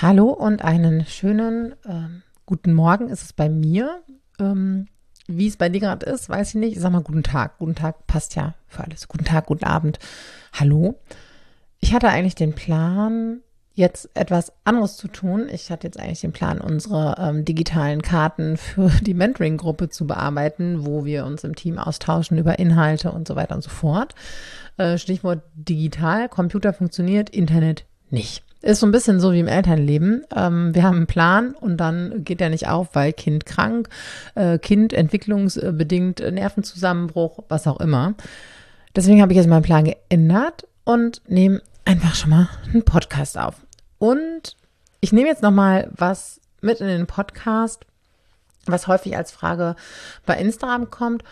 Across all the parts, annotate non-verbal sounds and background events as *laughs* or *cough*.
Hallo und einen schönen ähm, guten Morgen ist es bei mir. Ähm, wie es bei dir gerade ist, weiß ich nicht. Ich sag mal guten Tag. Guten Tag passt ja für alles. Guten Tag, guten Abend. Hallo. Ich hatte eigentlich den Plan, jetzt etwas anderes zu tun. Ich hatte jetzt eigentlich den Plan, unsere ähm, digitalen Karten für die Mentoring-Gruppe zu bearbeiten, wo wir uns im Team austauschen über Inhalte und so weiter und so fort. Äh, Stichwort digital, Computer funktioniert, Internet nicht. Ist so ein bisschen so wie im Elternleben. Ähm, wir haben einen Plan und dann geht der nicht auf, weil Kind krank, äh, Kind entwicklungsbedingt Nervenzusammenbruch, was auch immer. Deswegen habe ich jetzt meinen Plan geändert und nehme einfach schon mal einen Podcast auf. Und ich nehme jetzt noch mal was mit in den Podcast, was häufig als Frage bei Instagram kommt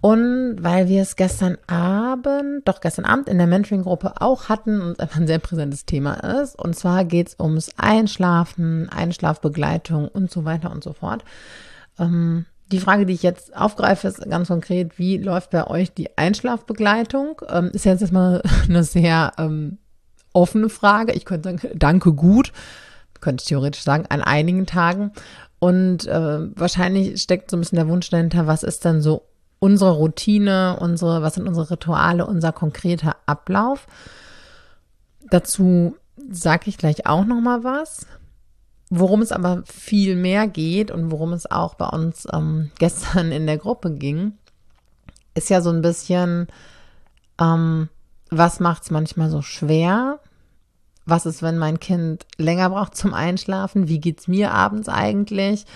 und weil wir es gestern Abend, doch gestern Abend in der Mentoring-Gruppe auch hatten und einfach ein sehr präsentes Thema ist. Und zwar geht es ums Einschlafen, Einschlafbegleitung und so weiter und so fort. Ähm, die Frage, die ich jetzt aufgreife, ist ganz konkret, wie läuft bei euch die Einschlafbegleitung? Ähm, ist jetzt erstmal *laughs* eine sehr ähm, offene Frage. Ich könnte sagen, danke gut, könnte ich theoretisch sagen, an einigen Tagen. Und äh, wahrscheinlich steckt so ein bisschen der Wunsch dahinter, was ist denn so unsere Routine, unsere, was sind unsere Rituale, unser konkreter Ablauf. Dazu sage ich gleich auch noch mal was. Worum es aber viel mehr geht und worum es auch bei uns ähm, *laughs* gestern in der Gruppe ging, ist ja so ein bisschen, ähm, was macht es manchmal so schwer? Was ist, wenn mein Kind länger braucht zum Einschlafen? Wie geht's mir abends eigentlich?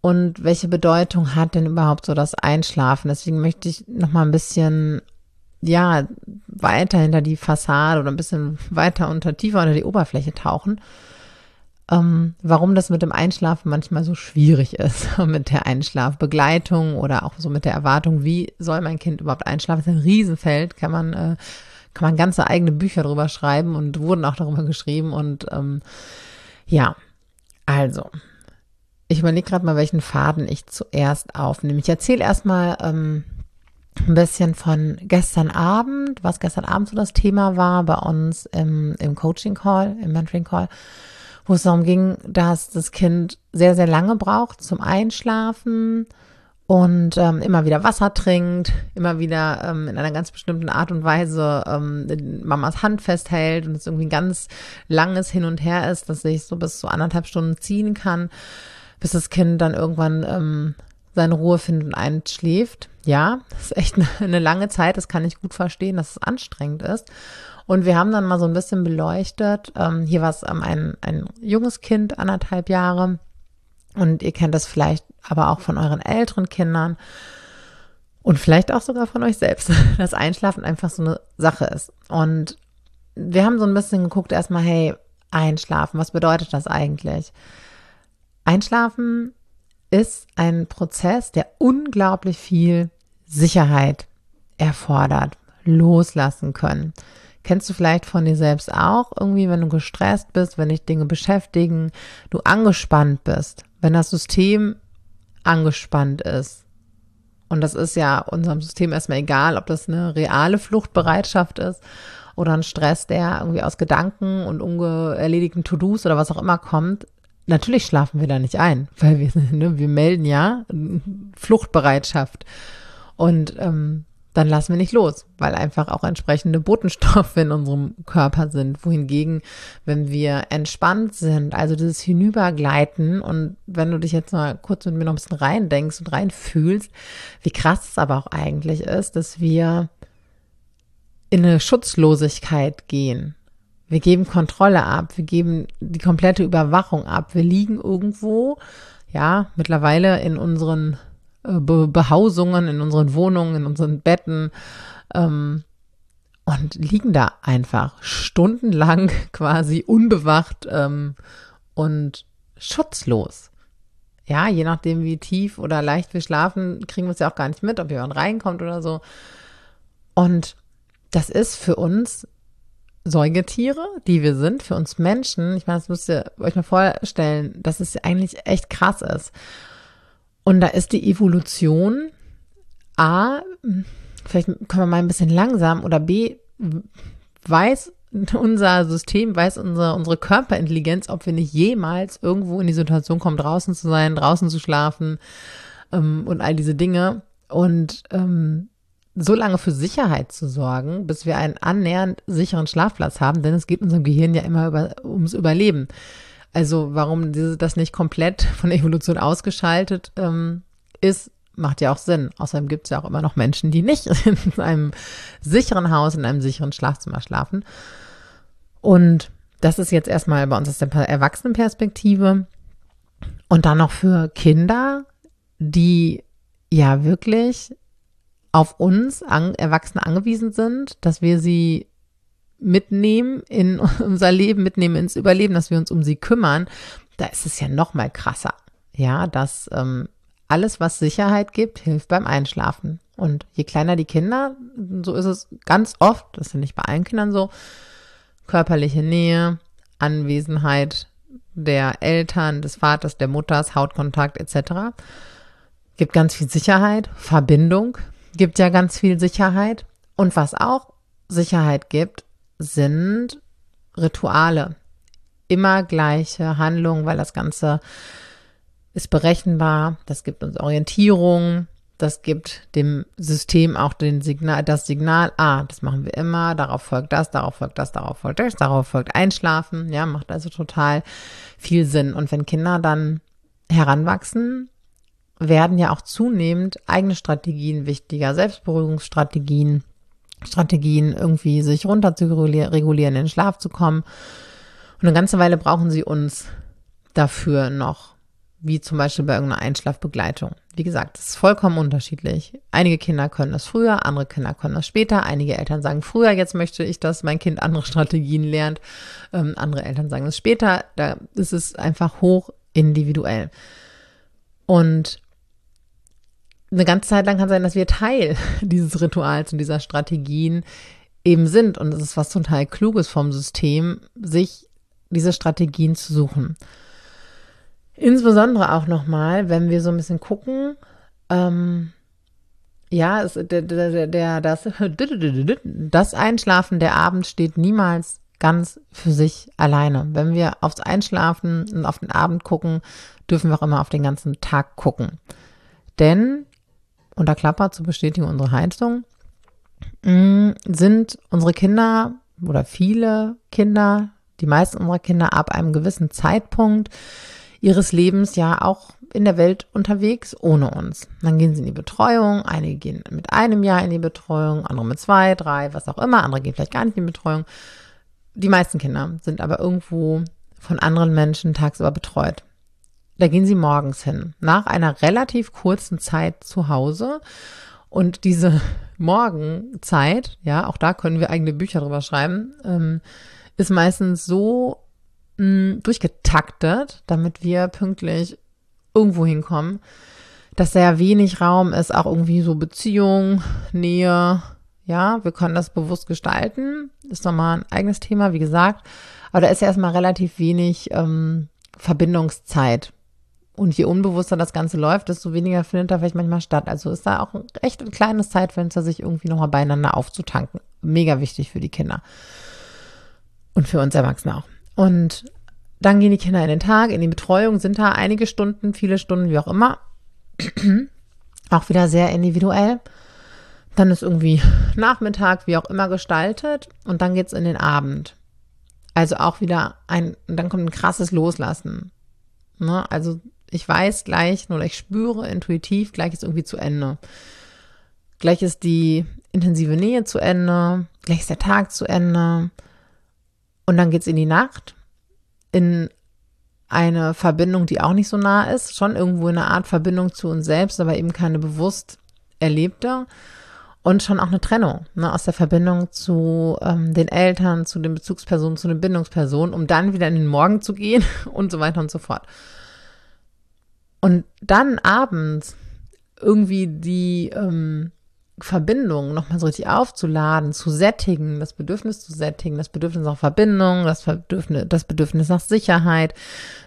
Und welche Bedeutung hat denn überhaupt so das Einschlafen? Deswegen möchte ich noch mal ein bisschen ja weiter hinter die Fassade oder ein bisschen weiter unter tiefer unter die Oberfläche tauchen. Ähm, warum das mit dem Einschlafen manchmal so schwierig ist, *laughs* mit der Einschlafbegleitung oder auch so mit der Erwartung, wie soll mein Kind überhaupt einschlafen? Das ist ein Riesenfeld, kann man, äh, kann man ganze eigene Bücher drüber schreiben und wurden auch darüber geschrieben und ähm, ja, also ich überlege gerade mal, welchen Faden ich zuerst aufnehme. Ich erzähle erstmal ähm, ein bisschen von gestern Abend, was gestern Abend so das Thema war bei uns im, im Coaching-Call, im Mentoring-Call, wo es darum ging, dass das Kind sehr, sehr lange braucht zum Einschlafen und ähm, immer wieder Wasser trinkt, immer wieder ähm, in einer ganz bestimmten Art und Weise ähm, Mamas Hand festhält und es irgendwie ein ganz langes Hin und Her ist, dass sich so bis zu anderthalb Stunden ziehen kann bis das Kind dann irgendwann ähm, seine Ruhe findet und einschläft. Ja, das ist echt *laughs* eine, lange Zeit. Das kann ich gut verstehen, dass es anstrengend ist. Und wir haben dann mal so ein bisschen beleuchtet. Ähm, hier war es ähm, ein, ein junges Kind, anderthalb Jahre. Und ihr kennt das vielleicht aber auch von euren älteren Kindern und vielleicht auch sogar von euch selbst, *laughs* dass Einschlafen einfach so eine Sache ist. Und wir haben so ein bisschen geguckt, erstmal, hey, Einschlafen, was bedeutet das eigentlich? Einschlafen ist ein Prozess, der unglaublich viel Sicherheit erfordert, loslassen können. Kennst du vielleicht von dir selbst auch irgendwie, wenn du gestresst bist, wenn dich Dinge beschäftigen, du angespannt bist, wenn das System angespannt ist. Und das ist ja unserem System erstmal egal, ob das eine reale Fluchtbereitschaft ist oder ein Stress, der irgendwie aus Gedanken und ungeerledigten To-Dos oder was auch immer kommt natürlich schlafen wir da nicht ein, *laughs* weil wir, ne, wir melden ja Fluchtbereitschaft. Und ähm, dann lassen wir nicht los, weil einfach auch entsprechende Botenstoffe in unserem Körper sind. Wohingegen, wenn wir entspannt sind, also dieses Hinübergleiten und wenn du dich jetzt mal kurz mit mir noch ein bisschen reindenkst und reinfühlst, wie krass es aber auch eigentlich ist, dass wir in eine Schutzlosigkeit gehen. Wir geben Kontrolle ab, wir geben die komplette Überwachung ab. Wir liegen irgendwo, ja, mittlerweile in unseren äh, Be Behausungen, in unseren Wohnungen, in unseren Betten ähm, und liegen da einfach stundenlang *laughs* quasi unbewacht ähm, und schutzlos. Ja, je nachdem, wie tief oder leicht wir schlafen, kriegen wir es ja auch gar nicht mit, ob jemand reinkommt oder so. Und das ist für uns Säugetiere, die wir sind, für uns Menschen, ich meine, das müsst ihr euch mal vorstellen, dass es eigentlich echt krass ist. Und da ist die Evolution A, vielleicht können wir mal ein bisschen langsam oder B, weiß unser System, weiß unsere, unsere Körperintelligenz, ob wir nicht jemals irgendwo in die Situation kommen, draußen zu sein, draußen zu schlafen ähm, und all diese Dinge. Und ähm, so lange für Sicherheit zu sorgen, bis wir einen annähernd sicheren Schlafplatz haben, denn es geht unserem Gehirn ja immer über, ums Überleben. Also warum das nicht komplett von der Evolution ausgeschaltet ähm, ist, macht ja auch Sinn. Außerdem gibt es ja auch immer noch Menschen, die nicht *laughs* in einem sicheren Haus, in einem sicheren Schlafzimmer schlafen. Und das ist jetzt erstmal bei uns aus der Erwachsenenperspektive. Und dann noch für Kinder, die ja wirklich auf uns an, Erwachsene angewiesen sind, dass wir sie mitnehmen in *laughs* unser Leben, mitnehmen ins Überleben, dass wir uns um sie kümmern, da ist es ja noch mal krasser. Ja, dass ähm, alles, was Sicherheit gibt, hilft beim Einschlafen. Und je kleiner die Kinder, so ist es ganz oft, das ist ja nicht bei allen Kindern so, körperliche Nähe, Anwesenheit der Eltern, des Vaters, der Mutters, Hautkontakt etc. Gibt ganz viel Sicherheit, Verbindung, gibt ja ganz viel Sicherheit. Und was auch Sicherheit gibt, sind Rituale. Immer gleiche Handlungen, weil das Ganze ist berechenbar, das gibt uns Orientierung, das gibt dem System auch den Signal, das Signal, ah, das machen wir immer, darauf folgt das, darauf folgt das, darauf folgt das, darauf folgt Einschlafen, ja, macht also total viel Sinn. Und wenn Kinder dann heranwachsen, werden ja auch zunehmend eigene Strategien wichtiger, Selbstberuhigungsstrategien, Strategien, irgendwie sich runter zu regulieren, in den Schlaf zu kommen. Und eine ganze Weile brauchen sie uns dafür noch, wie zum Beispiel bei irgendeiner Einschlafbegleitung. Wie gesagt, es ist vollkommen unterschiedlich. Einige Kinder können das früher, andere Kinder können das später. Einige Eltern sagen früher, jetzt möchte ich, dass mein Kind andere Strategien lernt. Ähm, andere Eltern sagen es später. Da ist es einfach hoch individuell. Und eine ganze Zeit lang kann sein, dass wir Teil *laughs* dieses Rituals und dieser Strategien eben sind. Und es ist was total Kluges vom System, sich diese Strategien zu suchen. Insbesondere auch nochmal, wenn wir so ein bisschen gucken, ähm, ja, es, der, der, der, das, *laughs* das Einschlafen, der Abend steht niemals ganz für sich alleine. Wenn wir aufs Einschlafen und auf den Abend gucken, dürfen wir auch immer auf den ganzen Tag gucken. Denn unter Klapper zur Bestätigung unserer Heizung, mm, sind unsere Kinder oder viele Kinder, die meisten unserer Kinder ab einem gewissen Zeitpunkt ihres Lebens ja auch in der Welt unterwegs ohne uns. Dann gehen sie in die Betreuung, einige gehen mit einem Jahr in die Betreuung, andere mit zwei, drei, was auch immer, andere gehen vielleicht gar nicht in die Betreuung. Die meisten Kinder sind aber irgendwo von anderen Menschen tagsüber betreut. Da gehen sie morgens hin, nach einer relativ kurzen Zeit zu Hause. Und diese *laughs* Morgenzeit, ja, auch da können wir eigene Bücher drüber schreiben, ähm, ist meistens so mh, mm, durchgetaktet, damit wir pünktlich irgendwo hinkommen, dass sehr wenig Raum ist, auch irgendwie so Beziehung, Nähe, ja, wir können das bewusst gestalten. Ist nochmal ein eigenes Thema, wie gesagt. Aber da ist ja erstmal relativ wenig ähm, Verbindungszeit. Und je unbewusster das Ganze läuft, desto weniger findet da vielleicht manchmal statt. Also ist da auch ein recht ein kleines Zeitfenster, sich irgendwie nochmal beieinander aufzutanken. Mega wichtig für die Kinder. Und für uns Erwachsene auch. Und dann gehen die Kinder in den Tag, in die Betreuung, sind da einige Stunden, viele Stunden, wie auch immer. *clears throat* auch wieder sehr individuell. Dann ist irgendwie Nachmittag, wie auch immer gestaltet. Und dann geht's in den Abend. Also auch wieder ein, dann kommt ein krasses Loslassen. Ne? Also ich weiß gleich oder ich spüre intuitiv, gleich ist irgendwie zu Ende. Gleich ist die intensive Nähe zu Ende, gleich ist der Tag zu Ende. Und dann geht es in die Nacht, in eine Verbindung, die auch nicht so nah ist, schon irgendwo in eine Art Verbindung zu uns selbst, aber eben keine bewusst erlebte. Und schon auch eine Trennung ne, aus der Verbindung zu ähm, den Eltern, zu den Bezugspersonen, zu den Bindungspersonen, um dann wieder in den Morgen zu gehen *laughs* und so weiter und so fort. Und dann abends irgendwie die, ähm, Verbindung nochmal so richtig aufzuladen, zu sättigen, das Bedürfnis zu sättigen, das Bedürfnis nach Verbindung, das Bedürfnis, das Bedürfnis nach Sicherheit,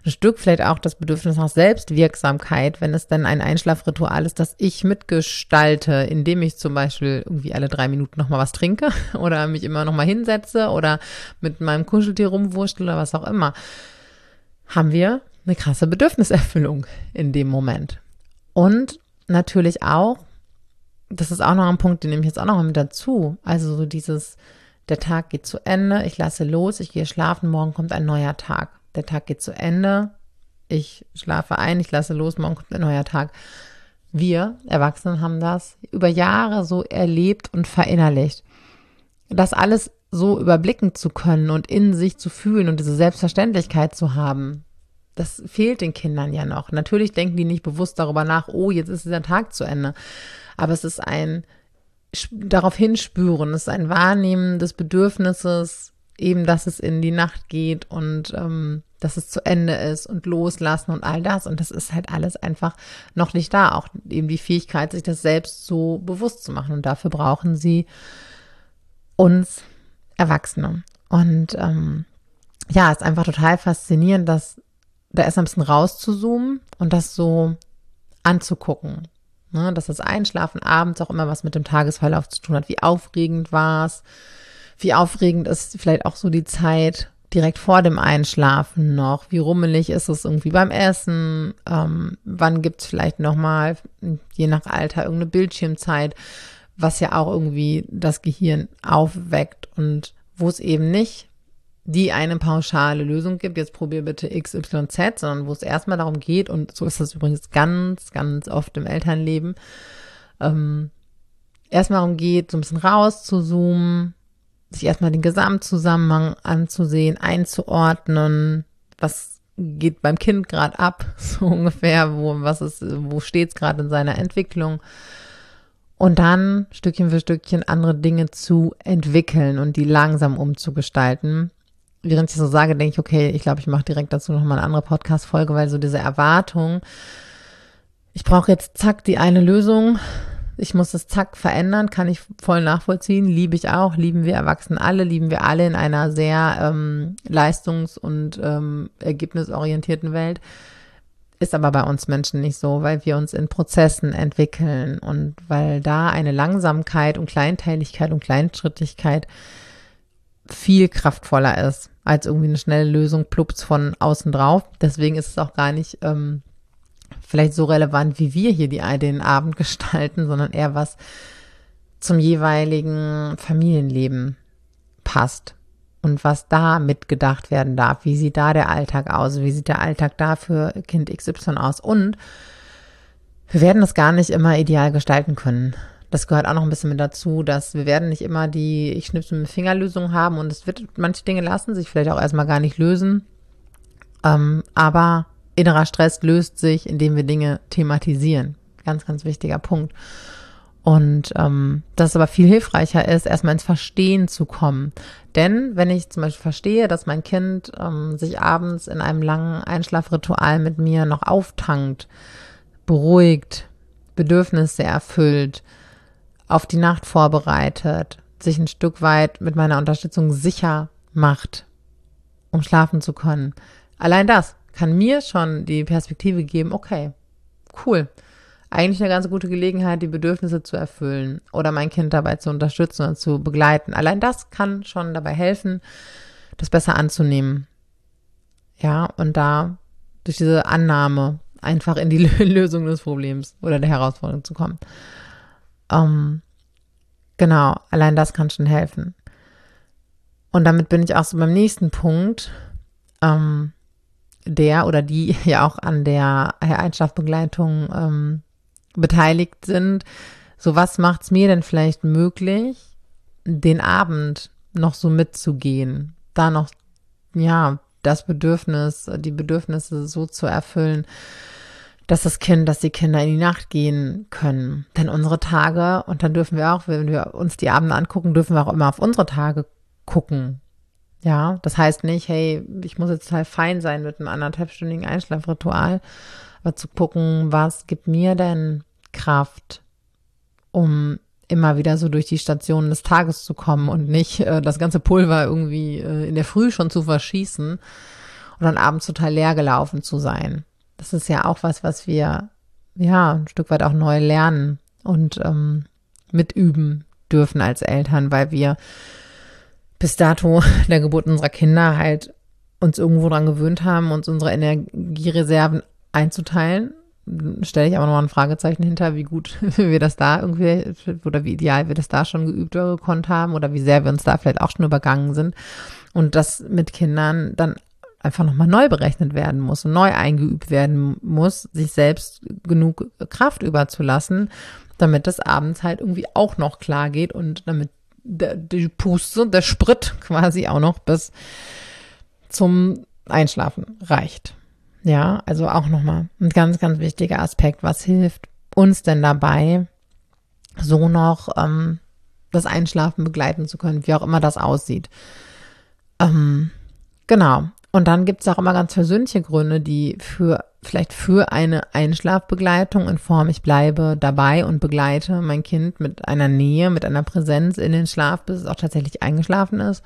ein Stück vielleicht auch das Bedürfnis nach Selbstwirksamkeit, wenn es dann ein Einschlafritual ist, das ich mitgestalte, indem ich zum Beispiel irgendwie alle drei Minuten nochmal was trinke *laughs* oder mich immer nochmal hinsetze oder mit meinem Kuscheltier rumwurschtel oder was auch immer, haben wir eine krasse Bedürfniserfüllung in dem Moment. Und natürlich auch, das ist auch noch ein Punkt, den nehme ich jetzt auch noch mit dazu. Also so dieses, der Tag geht zu Ende, ich lasse los, ich gehe schlafen, morgen kommt ein neuer Tag. Der Tag geht zu Ende, ich schlafe ein, ich lasse los, morgen kommt ein neuer Tag. Wir Erwachsenen haben das über Jahre so erlebt und verinnerlicht. Das alles so überblicken zu können und in sich zu fühlen und diese Selbstverständlichkeit zu haben, das fehlt den Kindern ja noch. Natürlich denken die nicht bewusst darüber nach, oh, jetzt ist dieser Tag zu Ende. Aber es ist ein darauf hinspüren, es ist ein Wahrnehmen des Bedürfnisses, eben, dass es in die Nacht geht und ähm, dass es zu Ende ist und loslassen und all das. Und das ist halt alles einfach noch nicht da. Auch eben die Fähigkeit, sich das selbst so bewusst zu machen. Und dafür brauchen sie uns Erwachsene. Und ähm, ja, ist einfach total faszinierend, dass da erst ein bisschen rauszuzoomen und das so anzugucken. Ne, dass das Einschlafen abends auch immer was mit dem Tagesverlauf zu tun hat. Wie aufregend war es? Wie aufregend ist vielleicht auch so die Zeit direkt vor dem Einschlafen noch? Wie rummelig ist es irgendwie beim Essen? Ähm, wann gibt es vielleicht nochmal, je nach Alter, irgendeine Bildschirmzeit, was ja auch irgendwie das Gehirn aufweckt und wo es eben nicht die eine pauschale Lösung gibt, jetzt probier bitte XYZ, sondern wo es erstmal darum geht, und so ist das übrigens ganz, ganz oft im Elternleben, ähm, erstmal darum geht, so ein bisschen rauszuzoomen, sich erstmal den Gesamtzusammenhang anzusehen, einzuordnen, was geht beim Kind gerade ab, *laughs* so ungefähr, wo, was ist, wo steht es gerade in seiner Entwicklung. Und dann Stückchen für Stückchen andere Dinge zu entwickeln und die langsam umzugestalten während ich so sage, denke ich, okay, ich glaube, ich mache direkt dazu nochmal eine andere Podcast-Folge, weil so diese Erwartung, ich brauche jetzt zack die eine Lösung, ich muss das zack verändern, kann ich voll nachvollziehen, liebe ich auch, lieben wir Erwachsenen alle, lieben wir alle in einer sehr ähm, leistungs- und ähm, ergebnisorientierten Welt. Ist aber bei uns Menschen nicht so, weil wir uns in Prozessen entwickeln und weil da eine Langsamkeit und Kleinteiligkeit und Kleinschrittigkeit viel kraftvoller ist als irgendwie eine schnelle Lösung plups von außen drauf. Deswegen ist es auch gar nicht ähm, vielleicht so relevant, wie wir hier die, den Abend gestalten, sondern eher was zum jeweiligen Familienleben passt und was da mitgedacht werden darf. Wie sieht da der Alltag aus? Wie sieht der Alltag da für Kind XY aus? Und wir werden das gar nicht immer ideal gestalten können das gehört auch noch ein bisschen mit dazu, dass wir werden nicht immer die Ich schnipse mit Fingerlösung haben und es wird, manche Dinge lassen sich vielleicht auch erstmal gar nicht lösen. Ähm, aber innerer Stress löst sich, indem wir Dinge thematisieren. Ganz, ganz wichtiger Punkt. Und ähm, dass es aber viel hilfreicher ist, erstmal ins Verstehen zu kommen. Denn wenn ich zum Beispiel verstehe, dass mein Kind ähm, sich abends in einem langen Einschlafritual mit mir noch auftankt, beruhigt, Bedürfnisse erfüllt, auf die Nacht vorbereitet, sich ein Stück weit mit meiner Unterstützung sicher macht, um schlafen zu können. Allein das kann mir schon die Perspektive geben, okay, cool. Eigentlich eine ganz gute Gelegenheit, die Bedürfnisse zu erfüllen oder mein Kind dabei zu unterstützen und zu begleiten. Allein das kann schon dabei helfen, das besser anzunehmen. Ja, und da durch diese Annahme einfach in die *laughs* Lösung des Problems oder der Herausforderung zu kommen. Ähm, genau, allein das kann schon helfen. Und damit bin ich auch so beim nächsten Punkt, ähm, der oder die *laughs* ja auch an der Einschlafbegleitung ähm, beteiligt sind. So, was macht es mir denn vielleicht möglich, den Abend noch so mitzugehen, da noch, ja, das Bedürfnis, die Bedürfnisse so zu erfüllen, dass das Kind, dass die Kinder in die Nacht gehen können. Denn unsere Tage, und dann dürfen wir auch, wenn wir uns die Abende angucken, dürfen wir auch immer auf unsere Tage gucken. Ja, das heißt nicht, hey, ich muss jetzt total fein sein mit einem anderthalbstündigen Einschlafritual, aber zu gucken, was gibt mir denn Kraft, um immer wieder so durch die Stationen des Tages zu kommen und nicht äh, das ganze Pulver irgendwie äh, in der Früh schon zu verschießen und dann abends total leer gelaufen zu sein. Das ist ja auch was, was wir ja ein Stück weit auch neu lernen und ähm, mitüben dürfen als Eltern, weil wir bis dato *laughs* der Geburt unserer Kinder halt uns irgendwo dran gewöhnt haben, uns unsere Energiereserven einzuteilen. Stelle ich aber noch mal ein Fragezeichen hinter, wie gut *laughs* wir das da irgendwie oder wie ideal wir das da schon geübt oder gekonnt haben oder wie sehr wir uns da vielleicht auch schon übergangen sind. Und das mit Kindern dann einfach nochmal neu berechnet werden muss und neu eingeübt werden muss, sich selbst genug Kraft überzulassen, damit das abends halt irgendwie auch noch klar geht und damit der, die Puste, der Sprit *laughs* quasi auch noch bis zum Einschlafen reicht. Ja, also auch nochmal ein ganz, ganz wichtiger Aspekt. Was hilft uns denn dabei, so noch ähm, das Einschlafen begleiten zu können, wie auch immer das aussieht? Ähm, genau. Und dann gibt es auch immer ganz persönliche Gründe, die für vielleicht für eine Einschlafbegleitung in Form, ich bleibe dabei und begleite mein Kind mit einer Nähe, mit einer Präsenz in den Schlaf, bis es auch tatsächlich eingeschlafen ist.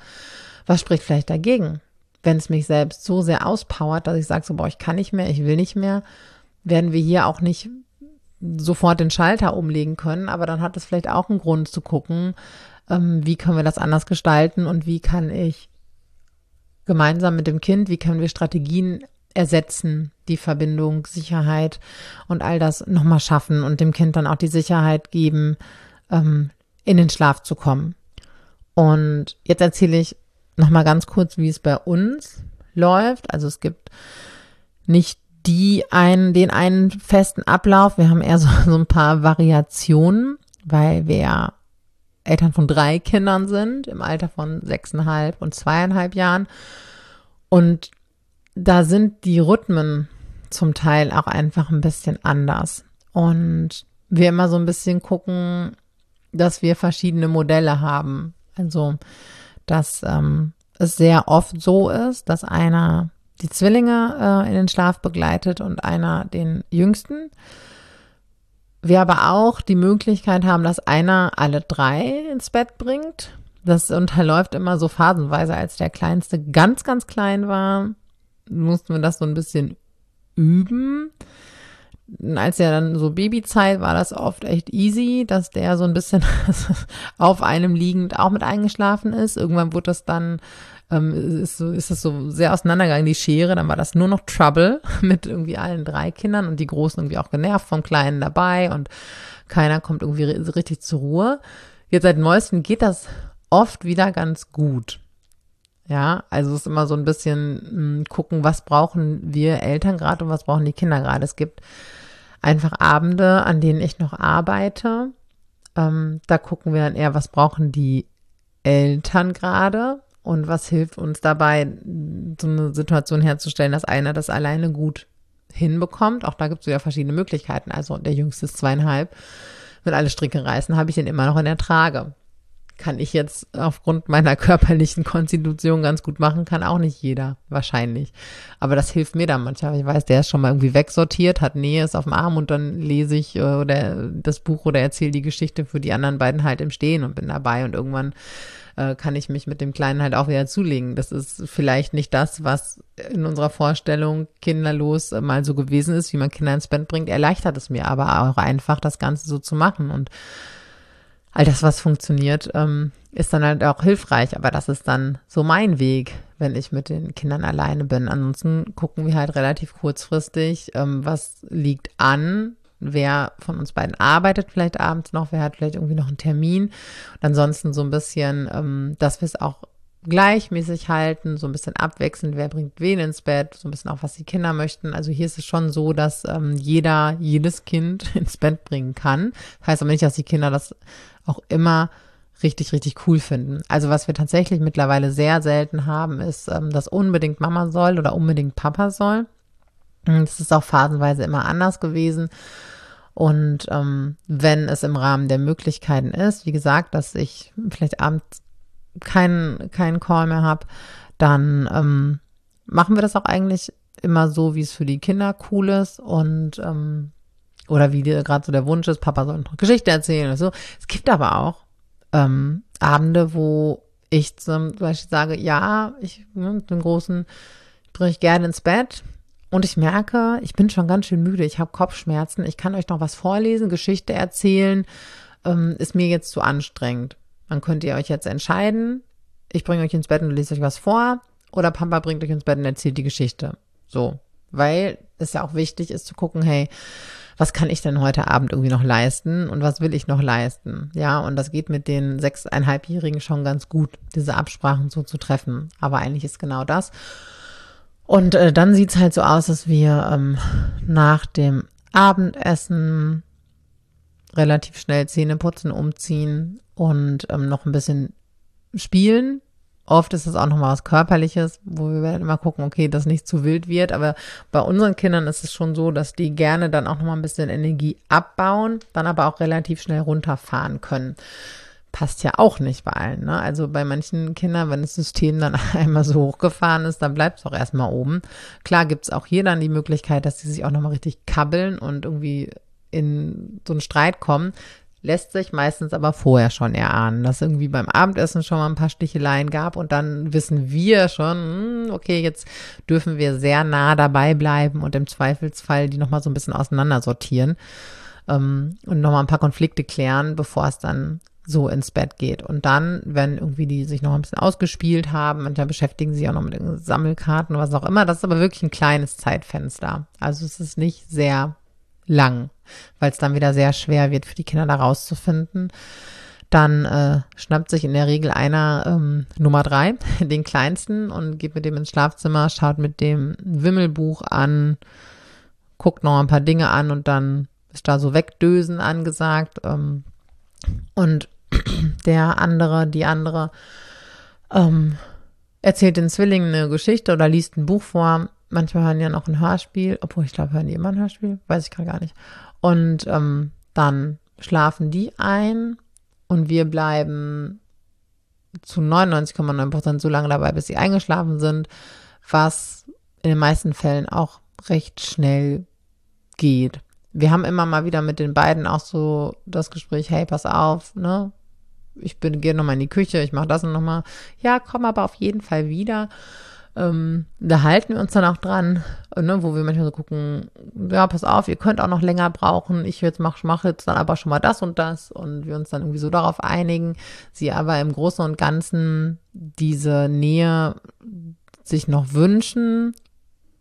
Was spricht vielleicht dagegen? Wenn es mich selbst so sehr auspowert, dass ich sage, so, boah, ich kann nicht mehr, ich will nicht mehr, werden wir hier auch nicht sofort den Schalter umlegen können, aber dann hat es vielleicht auch einen Grund zu gucken, ähm, wie können wir das anders gestalten und wie kann ich gemeinsam mit dem Kind, wie können wir Strategien ersetzen, die Verbindung, Sicherheit und all das nochmal schaffen und dem Kind dann auch die Sicherheit geben, ähm, in den Schlaf zu kommen. Und jetzt erzähle ich nochmal ganz kurz, wie es bei uns läuft. Also es gibt nicht die einen, den einen festen Ablauf. Wir haben eher so, so ein paar Variationen, weil wir Eltern von drei Kindern sind, im Alter von sechseinhalb und zweieinhalb Jahren. Und da sind die Rhythmen zum Teil auch einfach ein bisschen anders. Und wir immer so ein bisschen gucken, dass wir verschiedene Modelle haben. Also, dass ähm, es sehr oft so ist, dass einer die Zwillinge äh, in den Schlaf begleitet und einer den Jüngsten. Wir aber auch die Möglichkeit haben, dass einer alle drei ins Bett bringt. Das unterläuft immer so phasenweise, als der Kleinste ganz, ganz klein war, mussten wir das so ein bisschen üben. Als er dann so Babyzeit war das oft echt easy, dass der so ein bisschen *laughs* auf einem liegend auch mit eingeschlafen ist. Irgendwann wurde das dann, ähm, ist, so, ist das so sehr auseinandergegangen, die Schere. Dann war das nur noch Trouble *laughs* mit irgendwie allen drei Kindern und die Großen irgendwie auch genervt vom Kleinen dabei und keiner kommt irgendwie richtig zur Ruhe. Jetzt seit neuestem geht das oft wieder ganz gut. Ja, also es ist immer so ein bisschen mh, hm, gucken, was brauchen wir Eltern gerade und was brauchen die Kinder gerade. Es gibt einfach Abende, an denen ich noch arbeite. Ähm, da gucken wir dann eher, was brauchen die Eltern gerade und was hilft uns dabei, so eine Situation herzustellen, dass einer das alleine gut hinbekommt. Auch da gibt es ja verschiedene Möglichkeiten. Also der Jüngste ist zweieinhalb. Wenn alle Stricke reißen, habe ich ihn immer noch in der Trage kann ich jetzt aufgrund meiner *laughs* körperlichen Konstitution ganz gut machen, kann auch nicht jeder, wahrscheinlich. Aber das hilft mir dann manchmal. Ich weiß, der ist schon mal irgendwie wegsortiert, hat Nähe, ist auf dem Arm und dann lese ich äh, oder das Buch oder erzähle die Geschichte für die anderen beiden halt im Stehen und bin dabei und irgendwann äh, kann ich mich mit dem Kleinen halt auch wieder zulegen. Das ist vielleicht nicht das, was in unserer Vorstellung kinderlos äh, mal so gewesen ist, wie man Kinder ins Bett bringt, erleichtert es mir aber auch einfach, das Ganze so zu machen und all das, was funktioniert, ähm, ist dann halt auch hilfreich. Aber das ist dann so mein Weg, wenn ich mit den Kindern alleine bin. Ansonsten gucken wir halt relativ kurzfristig, ähm, was liegt an. Wer von uns beiden arbeitet vielleicht abends noch, wer hat vielleicht irgendwie noch einen Termin. Und ansonsten so ein bisschen, ähm, dass wir es auch gleichmäßig halten, so ein bisschen abwechselnd, wer bringt wen ins Bett, so ein bisschen auch, was die Kinder möchten. Also hier ist es schon so, dass ähm, jeder jedes Kind *laughs* ins Bett bringen kann. Das heißt aber nicht, dass die Kinder das auch immer richtig, richtig cool finden. Also was wir tatsächlich mittlerweile sehr selten haben, ist, ähm, dass unbedingt Mama soll oder unbedingt Papa soll. Das ist auch phasenweise immer anders gewesen. Und ähm, wenn es im Rahmen der Möglichkeiten ist, wie gesagt, dass ich vielleicht abends keinen keinen Call mehr habe, dann ähm, machen wir das auch eigentlich immer so, wie es für die Kinder cool ist. Und ähm, oder wie gerade so der Wunsch ist, Papa soll eine Geschichte erzählen oder so. Es gibt aber auch ähm, Abende, wo ich zum Beispiel sage, ja, ich ne, den großen bringe ich gerne ins Bett und ich merke, ich bin schon ganz schön müde, ich habe Kopfschmerzen, ich kann euch noch was vorlesen, Geschichte erzählen, ähm, ist mir jetzt zu anstrengend. Dann könnt ihr euch jetzt entscheiden, ich bringe euch ins Bett und lese euch was vor oder Papa bringt euch ins Bett und erzählt die Geschichte. So, weil es ja auch wichtig ist zu gucken, hey, was kann ich denn heute Abend irgendwie noch leisten und was will ich noch leisten? Ja, und das geht mit den sechseinhalbjährigen schon ganz gut, diese Absprachen so zu treffen. Aber eigentlich ist genau das. Und äh, dann sieht's halt so aus, dass wir ähm, nach dem Abendessen relativ schnell Zähne putzen, umziehen und ähm, noch ein bisschen spielen Oft ist es auch nochmal was Körperliches, wo wir werden immer gucken, okay, dass nicht zu wild wird. Aber bei unseren Kindern ist es schon so, dass die gerne dann auch nochmal ein bisschen Energie abbauen, dann aber auch relativ schnell runterfahren können. Passt ja auch nicht bei allen. Ne? Also bei manchen Kindern, wenn das System dann *laughs* einmal so hochgefahren ist, dann bleibt es auch erstmal oben. Klar gibt es auch hier dann die Möglichkeit, dass sie sich auch nochmal richtig kabbeln und irgendwie in so einen Streit kommen lässt sich meistens aber vorher schon erahnen, dass irgendwie beim Abendessen schon mal ein paar Sticheleien gab und dann wissen wir schon, hm, okay, jetzt dürfen wir sehr nah dabei bleiben und im Zweifelsfall die nochmal so ein bisschen auseinandersortieren ähm, und nochmal ein paar Konflikte klären, bevor es dann so ins Bett geht. Und dann, wenn irgendwie die sich noch ein bisschen ausgespielt haben, manchmal beschäftigen sie sich auch noch mit Sammelkarten oder was auch immer, das ist aber wirklich ein kleines Zeitfenster. Also es ist nicht sehr lang, weil es dann wieder sehr schwer wird für die Kinder da rauszufinden. Dann äh, schnappt sich in der Regel einer ähm, Nummer drei, *laughs* den kleinsten, und geht mit dem ins Schlafzimmer, schaut mit dem Wimmelbuch an, guckt noch ein paar Dinge an und dann ist da so Wegdösen angesagt. Ähm, und *clears throat* der andere, die andere, ähm, erzählt den Zwillingen eine Geschichte oder liest ein Buch vor Manchmal hören ja noch ein Hörspiel, obwohl ich glaube, hören die immer ein Hörspiel, weiß ich gerade gar nicht. Und ähm, dann schlafen die ein und wir bleiben zu 99,9 Prozent so lange dabei, bis sie eingeschlafen sind, was in den meisten Fällen auch recht schnell geht. Wir haben immer mal wieder mit den beiden auch so das Gespräch, hey, pass auf, ne? Ich bin, gehe nochmal in die Küche, ich mache das nochmal. Ja, komm aber auf jeden Fall wieder. Ähm, da halten wir uns dann auch dran, ne, wo wir manchmal so gucken, ja, pass auf, ihr könnt auch noch länger brauchen. Ich jetzt mache mach jetzt dann aber schon mal das und das und wir uns dann irgendwie so darauf einigen. Sie aber im Großen und Ganzen diese Nähe sich noch wünschen.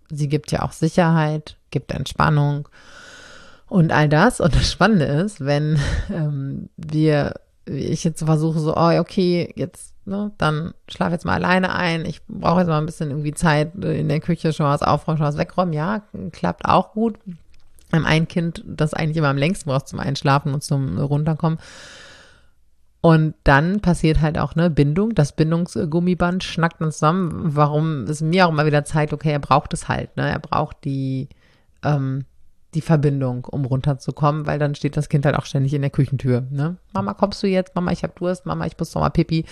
Sie gibt ja auch Sicherheit, gibt Entspannung und all das. Und das Spannende ist, wenn *laughs* ähm, wir ich jetzt versuche so, oh, okay, jetzt, ne, dann schlaf jetzt mal alleine ein. Ich brauche jetzt mal ein bisschen irgendwie Zeit in der Küche, schon was aufräumen, schon was wegräumen. Ja, klappt auch gut. Ein Kind, das eigentlich immer am längsten braucht zum Einschlafen und zum Runterkommen. Und dann passiert halt auch eine Bindung. Das Bindungsgummiband schnackt dann zusammen. Warum es mir auch immer wieder zeigt, okay, er braucht es halt. Ne? Er braucht die, ähm, die Verbindung, um runterzukommen, weil dann steht das Kind halt auch ständig in der Küchentür. Ne? Mama, kommst du jetzt? Mama, ich habe Durst. Mama, ich muss noch mal pipi.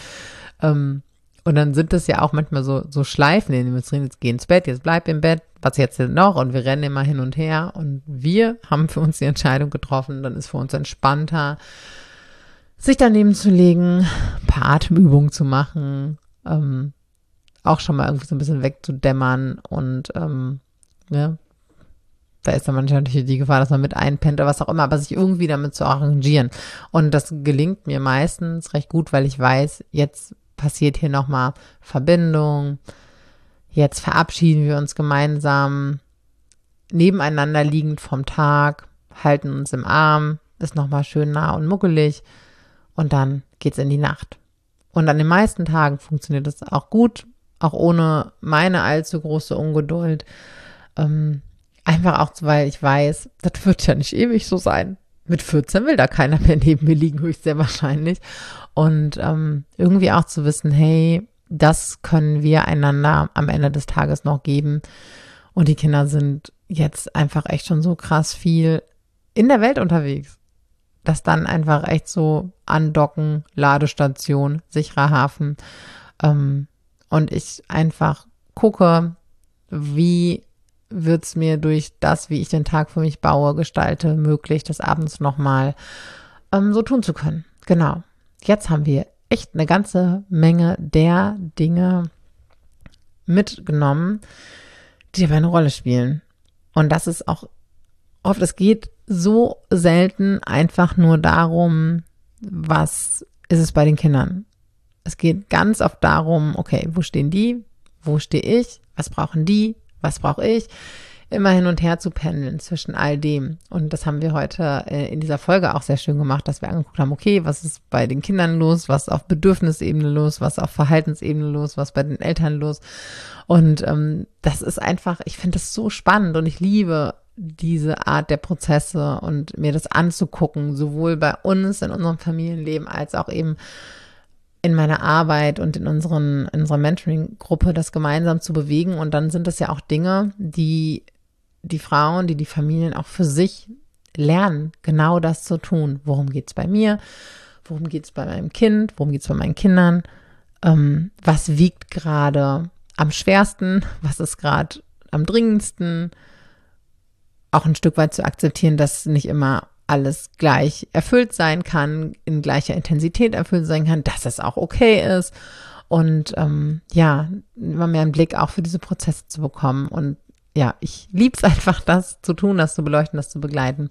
Ähm, und dann sind das ja auch manchmal so, so Schleifen, in denen wir drin, jetzt geh ins Bett, jetzt bleib im Bett, was jetzt denn noch? Und wir rennen immer hin und her. Und wir haben für uns die Entscheidung getroffen, dann ist für uns entspannter, sich daneben zu legen, ein paar Atemübungen zu machen, ähm, auch schon mal irgendwie so ein bisschen wegzudämmern und ähm, ne, da ist dann manchmal natürlich die Gefahr, dass man mit einpennt oder was auch immer, aber sich irgendwie damit zu arrangieren. Und das gelingt mir meistens recht gut, weil ich weiß, jetzt passiert hier nochmal Verbindung, jetzt verabschieden wir uns gemeinsam, nebeneinander liegend vom Tag, halten uns im Arm, ist nochmal schön nah und muckelig und dann geht's in die Nacht. Und an den meisten Tagen funktioniert das auch gut, auch ohne meine allzu große Ungeduld. Ähm, Einfach auch, weil ich weiß, das wird ja nicht ewig so sein. Mit 14 will da keiner mehr neben mir liegen, höchst sehr wahrscheinlich. Und ähm, irgendwie auch zu wissen, hey, das können wir einander am Ende des Tages noch geben. Und die Kinder sind jetzt einfach echt schon so krass viel in der Welt unterwegs, dass dann einfach echt so andocken, Ladestation, sicherer Hafen. Ähm, und ich einfach gucke, wie wird es mir durch das, wie ich den Tag für mich baue, gestalte, möglich, das abends nochmal ähm, so tun zu können. Genau. Jetzt haben wir echt eine ganze Menge der Dinge mitgenommen, die dabei eine Rolle spielen. Und das ist auch oft, es geht so selten einfach nur darum, was ist es bei den Kindern. Es geht ganz oft darum, okay, wo stehen die? Wo stehe ich? Was brauchen die? Was brauche ich? Immer hin und her zu pendeln zwischen all dem. Und das haben wir heute äh, in dieser Folge auch sehr schön gemacht, dass wir angeguckt haben, okay, was ist bei den Kindern los? Was auf Bedürfnisebene los? Was auf Verhaltensebene los? Was bei den Eltern los? Und ähm, das ist einfach, ich finde das so spannend und ich liebe diese Art der Prozesse und mir das anzugucken, sowohl bei uns in unserem Familienleben als auch eben in meiner Arbeit und in unseren, in unserer Mentoring-Gruppe das gemeinsam zu bewegen. Und dann sind das ja auch Dinge, die die Frauen, die die Familien auch für sich lernen, genau das zu tun. Worum geht's bei mir? Worum geht's bei meinem Kind? Worum geht's bei meinen Kindern? Ähm, was wiegt gerade am schwersten? Was ist gerade am dringendsten? auch ein Stück weit zu akzeptieren, dass nicht immer alles gleich erfüllt sein kann, in gleicher Intensität erfüllt sein kann, dass es auch okay ist. Und ähm, ja, immer mehr einen Blick auch für diese Prozesse zu bekommen. Und ja, ich liebe es *laughs* einfach, das zu tun, das zu beleuchten, das zu begleiten.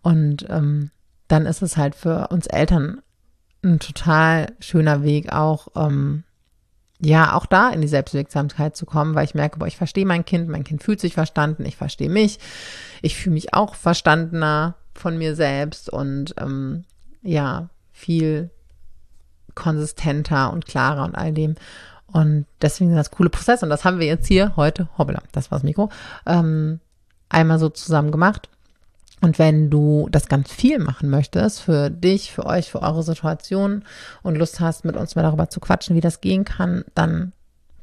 Und ähm, dann ist es halt für uns Eltern ein total schöner Weg, auch ähm, ja, auch da in die Selbstwirksamkeit zu kommen, weil ich merke, boah, ich verstehe mein Kind, mein Kind fühlt sich verstanden, ich verstehe mich, ich fühle mich auch verstandener von mir selbst und ähm, ja, viel konsistenter und klarer und all dem. Und deswegen sind das coole Prozesse. Und das haben wir jetzt hier heute, hoppla, das war das Mikro, ähm, einmal so zusammen gemacht. Und wenn du das ganz viel machen möchtest, für dich, für euch, für eure Situation und Lust hast, mit uns mal darüber zu quatschen, wie das gehen kann, dann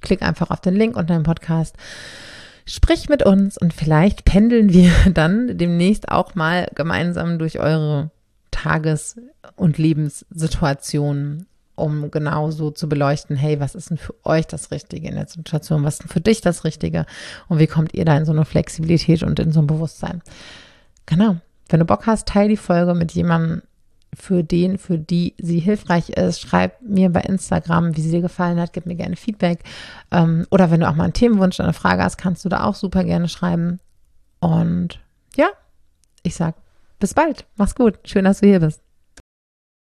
klick einfach auf den Link unter dem Podcast. Sprich mit uns und vielleicht pendeln wir *laughs* dann demnächst auch mal gemeinsam durch eure Tages- und Lebenssituationen, um genauso zu beleuchten, hey, was ist denn für euch das Richtige in der Situation? Was ist denn für dich das Richtige? Und wie kommt ihr da in so eine Flexibilität und in so ein Bewusstsein? Genau. Wenn du Bock hast, teile die Folge mit jemandem, für den, für die sie hilfreich ist. Schreib mir bei Instagram, wie sie dir gefallen hat. Gib mir gerne Feedback. Ähm, oder wenn du auch mal einen Themenwunsch oder eine Frage hast, kannst du da auch super gerne schreiben. Und ja, ich sag bis bald. Mach's gut. Schön, dass du hier bist.